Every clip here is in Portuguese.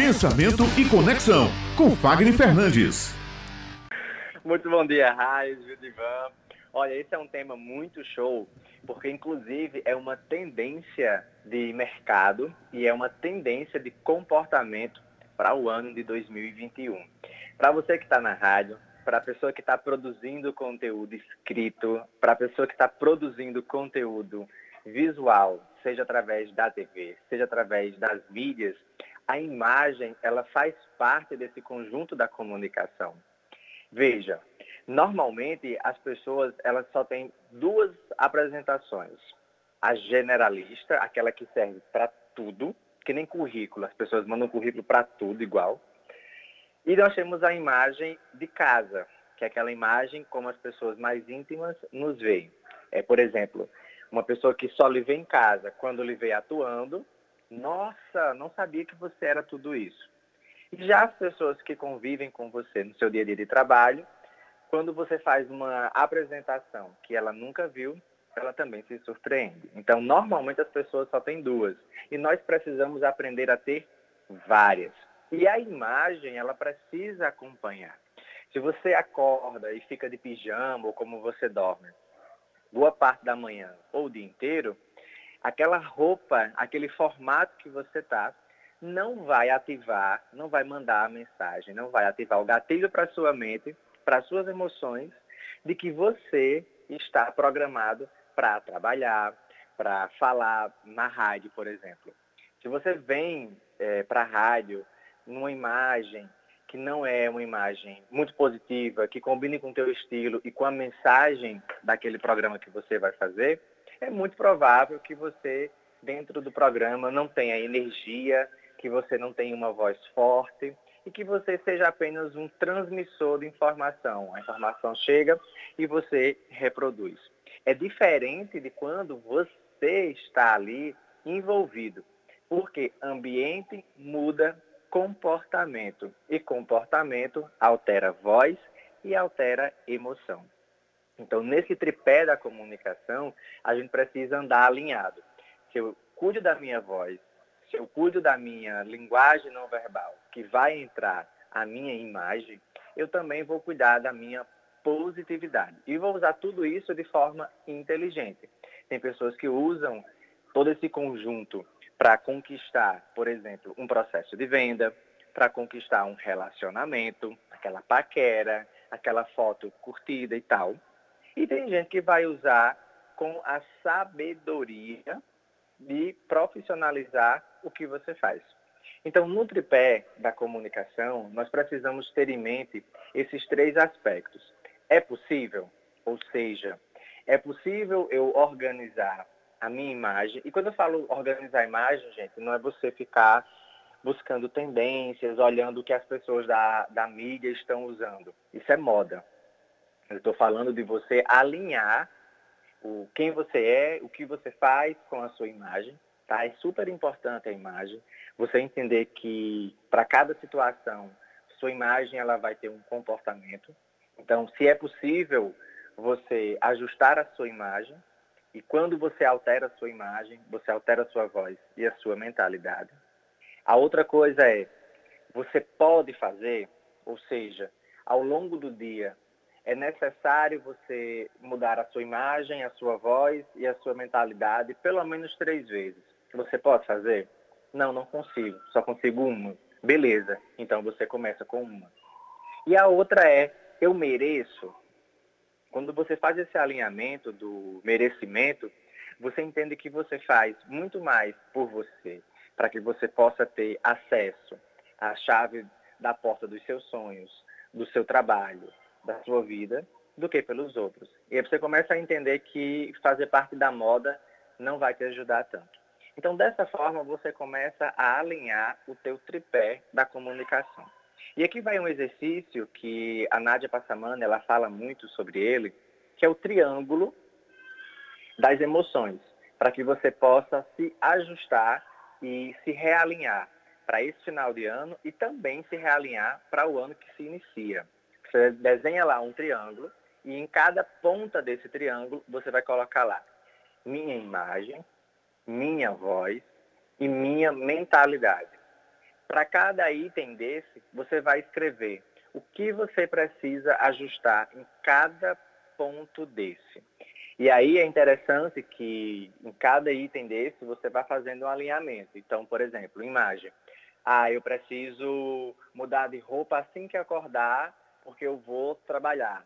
Pensamento e Conexão, com Fagner Fernandes. Muito bom dia, Raiz, Judivan. Olha, esse é um tema muito show, porque inclusive é uma tendência de mercado e é uma tendência de comportamento para o ano de 2021. Para você que está na rádio, para a pessoa que está produzindo conteúdo escrito, para a pessoa que está produzindo conteúdo visual, seja através da TV, seja através das mídias, a imagem ela faz parte desse conjunto da comunicação. Veja, normalmente as pessoas elas só têm duas apresentações: a generalista, aquela que serve para tudo, que nem currículo, as pessoas mandam currículo para tudo igual. E nós temos a imagem de casa, que é aquela imagem como as pessoas mais íntimas nos veem. É, por exemplo, uma pessoa que só lhe vê em casa, quando lhe vê atuando, nossa, não sabia que você era tudo isso. E já as pessoas que convivem com você no seu dia a dia de trabalho, quando você faz uma apresentação que ela nunca viu, ela também se surpreende. Então, normalmente as pessoas só têm duas. E nós precisamos aprender a ter várias. E a imagem, ela precisa acompanhar. Se você acorda e fica de pijama ou como você dorme, boa parte da manhã ou o dia inteiro, aquela roupa, aquele formato que você tá, não vai ativar, não vai mandar a mensagem, não vai ativar o gatilho para sua mente, para suas emoções, de que você está programado para trabalhar, para falar na rádio, por exemplo. Se você vem é, para a rádio numa imagem que não é uma imagem muito positiva, que combine com o teu estilo e com a mensagem daquele programa que você vai fazer, é muito provável que você, dentro do programa, não tenha energia, que você não tenha uma voz forte e que você seja apenas um transmissor de informação. A informação chega e você reproduz. É diferente de quando você está ali envolvido, porque ambiente muda comportamento e comportamento altera voz e altera emoção. Então, nesse tripé da comunicação, a gente precisa andar alinhado. Se eu cuido da minha voz, se eu cuido da minha linguagem não verbal, que vai entrar a minha imagem, eu também vou cuidar da minha positividade. E vou usar tudo isso de forma inteligente. Tem pessoas que usam todo esse conjunto para conquistar, por exemplo, um processo de venda, para conquistar um relacionamento, aquela paquera, aquela foto curtida e tal. E tem gente que vai usar com a sabedoria de profissionalizar o que você faz. Então, no tripé da comunicação, nós precisamos ter em mente esses três aspectos. É possível, ou seja, é possível eu organizar a minha imagem. E quando eu falo organizar a imagem, gente, não é você ficar buscando tendências, olhando o que as pessoas da, da mídia estão usando. Isso é moda. Eu estou falando de você alinhar o quem você é, o que você faz com a sua imagem. Tá? É super importante a imagem. Você entender que para cada situação, sua imagem ela vai ter um comportamento. Então, se é possível você ajustar a sua imagem, e quando você altera a sua imagem, você altera a sua voz e a sua mentalidade. A outra coisa é, você pode fazer, ou seja, ao longo do dia, é necessário você mudar a sua imagem, a sua voz e a sua mentalidade pelo menos três vezes. Você pode fazer? Não, não consigo. Só consigo uma. Beleza. Então você começa com uma. E a outra é, eu mereço. Quando você faz esse alinhamento do merecimento, você entende que você faz muito mais por você, para que você possa ter acesso à chave da porta dos seus sonhos, do seu trabalho, da sua vida do que pelos outros. E aí você começa a entender que fazer parte da moda não vai te ajudar tanto. Então, dessa forma, você começa a alinhar o teu tripé da comunicação. E aqui vai um exercício que a Nádia Passamana, ela fala muito sobre ele, que é o triângulo das emoções, para que você possa se ajustar e se realinhar para esse final de ano e também se realinhar para o ano que se inicia. Você desenha lá um triângulo e em cada ponta desse triângulo você vai colocar lá minha imagem, minha voz e minha mentalidade. Para cada item desse, você vai escrever o que você precisa ajustar em cada ponto desse. E aí é interessante que em cada item desse você vai fazendo um alinhamento. Então, por exemplo, imagem. Ah, eu preciso mudar de roupa assim que acordar, porque eu vou trabalhar.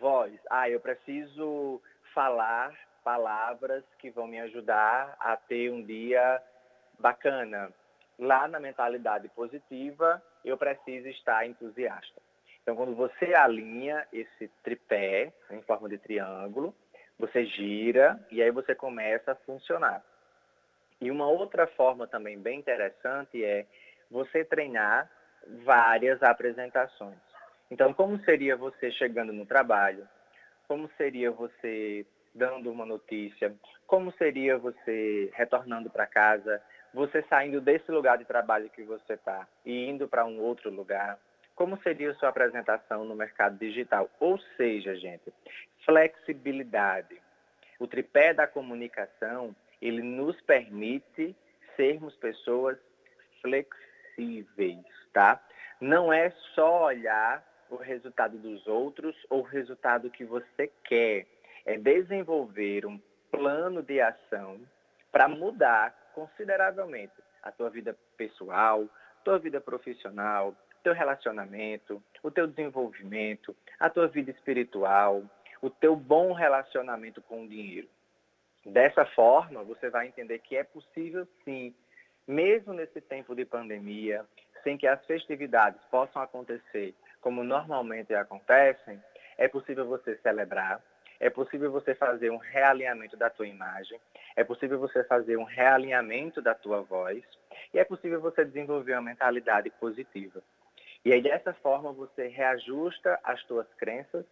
Voz. Ah, eu preciso falar palavras que vão me ajudar a ter um dia bacana. Lá na mentalidade positiva, eu preciso estar entusiasta. Então, quando você alinha esse tripé em forma de triângulo, você gira e aí você começa a funcionar. E uma outra forma também bem interessante é você treinar várias apresentações. Então, como seria você chegando no trabalho? Como seria você dando uma notícia? Como seria você retornando para casa? Você saindo desse lugar de trabalho que você está e indo para um outro lugar? Como seria a sua apresentação no mercado digital? Ou seja, gente, flexibilidade. O tripé da comunicação, ele nos permite sermos pessoas flexíveis, tá? Não é só olhar o resultado dos outros ou o resultado que você quer. É desenvolver um plano de ação para mudar consideravelmente a tua vida pessoal, tua vida profissional, teu relacionamento, o teu desenvolvimento, a tua vida espiritual, o teu bom relacionamento com o dinheiro. Dessa forma, você vai entender que é possível sim, mesmo nesse tempo de pandemia, sem que as festividades possam acontecer como normalmente acontecem, é possível você celebrar, é possível você fazer um realinhamento da tua imagem, é possível você fazer um realinhamento da tua voz e é possível você desenvolver uma mentalidade positiva. E aí, dessa forma, você reajusta as tuas crenças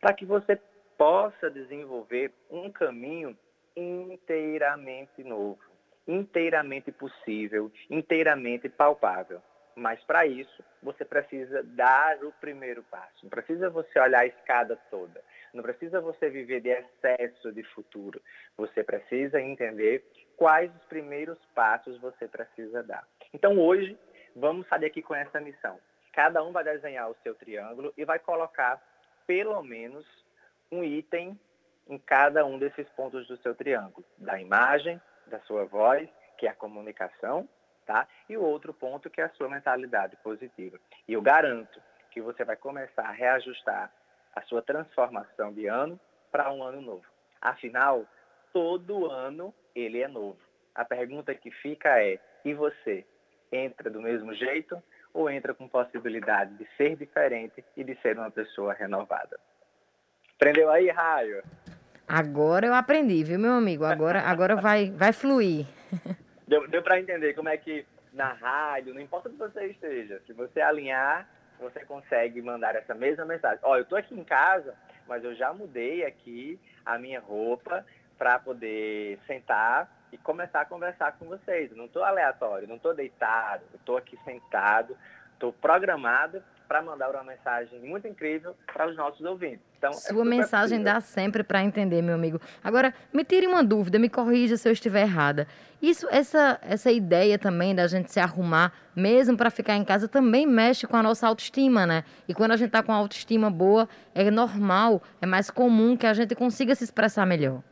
para que você possa desenvolver um caminho inteiramente novo, inteiramente possível, inteiramente palpável. Mas para isso, você precisa dar o primeiro passo. Não precisa você olhar a escada toda. Não precisa você viver de excesso de futuro. Você precisa entender quais os primeiros passos você precisa dar. Então hoje, vamos sair aqui com essa missão. Cada um vai desenhar o seu triângulo e vai colocar pelo menos um item em cada um desses pontos do seu triângulo, da imagem, da sua voz, que é a comunicação, tá? E o outro ponto que é a sua mentalidade positiva. E eu garanto que você vai começar a reajustar a sua transformação de ano para um ano novo. Afinal, todo ano ele é novo. A pergunta que fica é: e você entra do mesmo jeito ou entra com possibilidade de ser diferente e de ser uma pessoa renovada. Aprendeu aí, Raio? Agora eu aprendi, viu, meu amigo? Agora, agora vai, vai fluir. Deu, deu para entender como é que na rádio, não importa onde você esteja, se você alinhar, você consegue mandar essa mesma mensagem. Ó, eu estou aqui em casa, mas eu já mudei aqui a minha roupa para poder sentar e começar a conversar com vocês. Eu não estou aleatório, não estou deitado, estou aqui sentado, estou programado para mandar uma mensagem muito incrível para os nossos ouvintes. Então, é Sua é mensagem possível. dá sempre para entender, meu amigo. Agora, me tire uma dúvida, me corrija se eu estiver errada. Isso, essa, essa ideia também da gente se arrumar, mesmo para ficar em casa, também mexe com a nossa autoestima, né? E quando a gente está com a autoestima boa, é normal, é mais comum que a gente consiga se expressar melhor.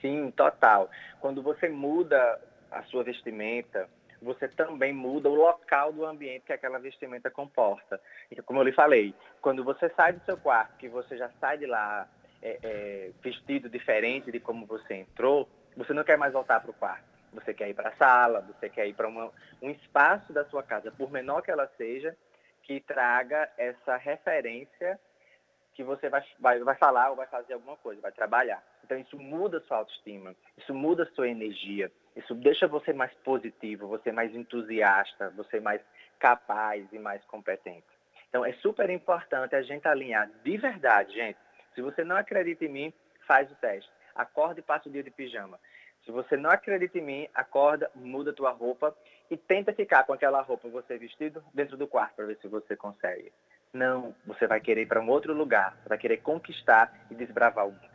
Sim, total. Quando você muda a sua vestimenta, você também muda o local do ambiente que aquela vestimenta comporta. E como eu lhe falei, quando você sai do seu quarto, que você já sai de lá é, é, vestido diferente de como você entrou, você não quer mais voltar para o quarto. Você quer ir para a sala, você quer ir para um espaço da sua casa, por menor que ela seja, que traga essa referência que você vai, vai, vai falar ou vai fazer alguma coisa, vai trabalhar. Então isso muda sua autoestima, isso muda a sua energia, isso deixa você mais positivo, você mais entusiasta, você mais capaz e mais competente. Então é super importante a gente alinhar de verdade, gente. Se você não acredita em mim, faz o teste. Acorda e passa o dia de pijama. Se você não acredita em mim, acorda, muda a tua roupa e tenta ficar com aquela roupa você vestido dentro do quarto para ver se você consegue. Não, você vai querer ir para um outro lugar, vai querer conquistar e desbravar o mundo.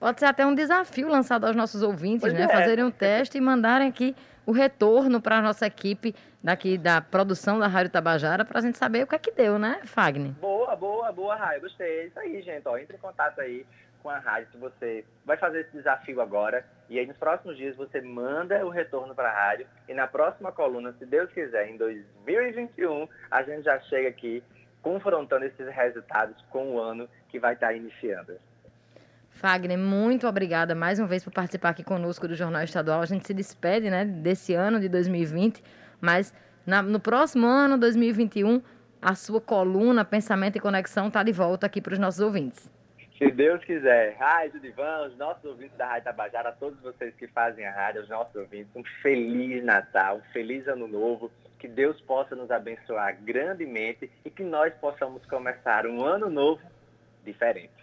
Pode ser até um desafio lançado aos nossos ouvintes, pois né? É. Fazerem um teste e mandarem aqui o retorno para a nossa equipe daqui da produção da Rádio Tabajara para a gente saber o que é que deu, né, Fagner? Boa, boa, boa, Raio. Gostei. É isso aí, gente. Ó, entre em contato aí com a rádio que você vai fazer esse desafio agora. E aí, nos próximos dias, você manda o retorno para a rádio. E na próxima coluna, se Deus quiser, em 2021, a gente já chega aqui confrontando esses resultados com o ano que vai estar iniciando. Fagner, muito obrigada mais uma vez por participar aqui conosco do Jornal Estadual. A gente se despede né, desse ano de 2020, mas na, no próximo ano, 2021, a sua coluna Pensamento e Conexão está de volta aqui para os nossos ouvintes. Se Deus quiser. Rádio Divan, os nossos ouvintes da Rádio Tabajara, todos vocês que fazem a rádio, os nossos ouvintes, um feliz Natal, um feliz Ano Novo. Que Deus possa nos abençoar grandemente e que nós possamos começar um ano novo diferente.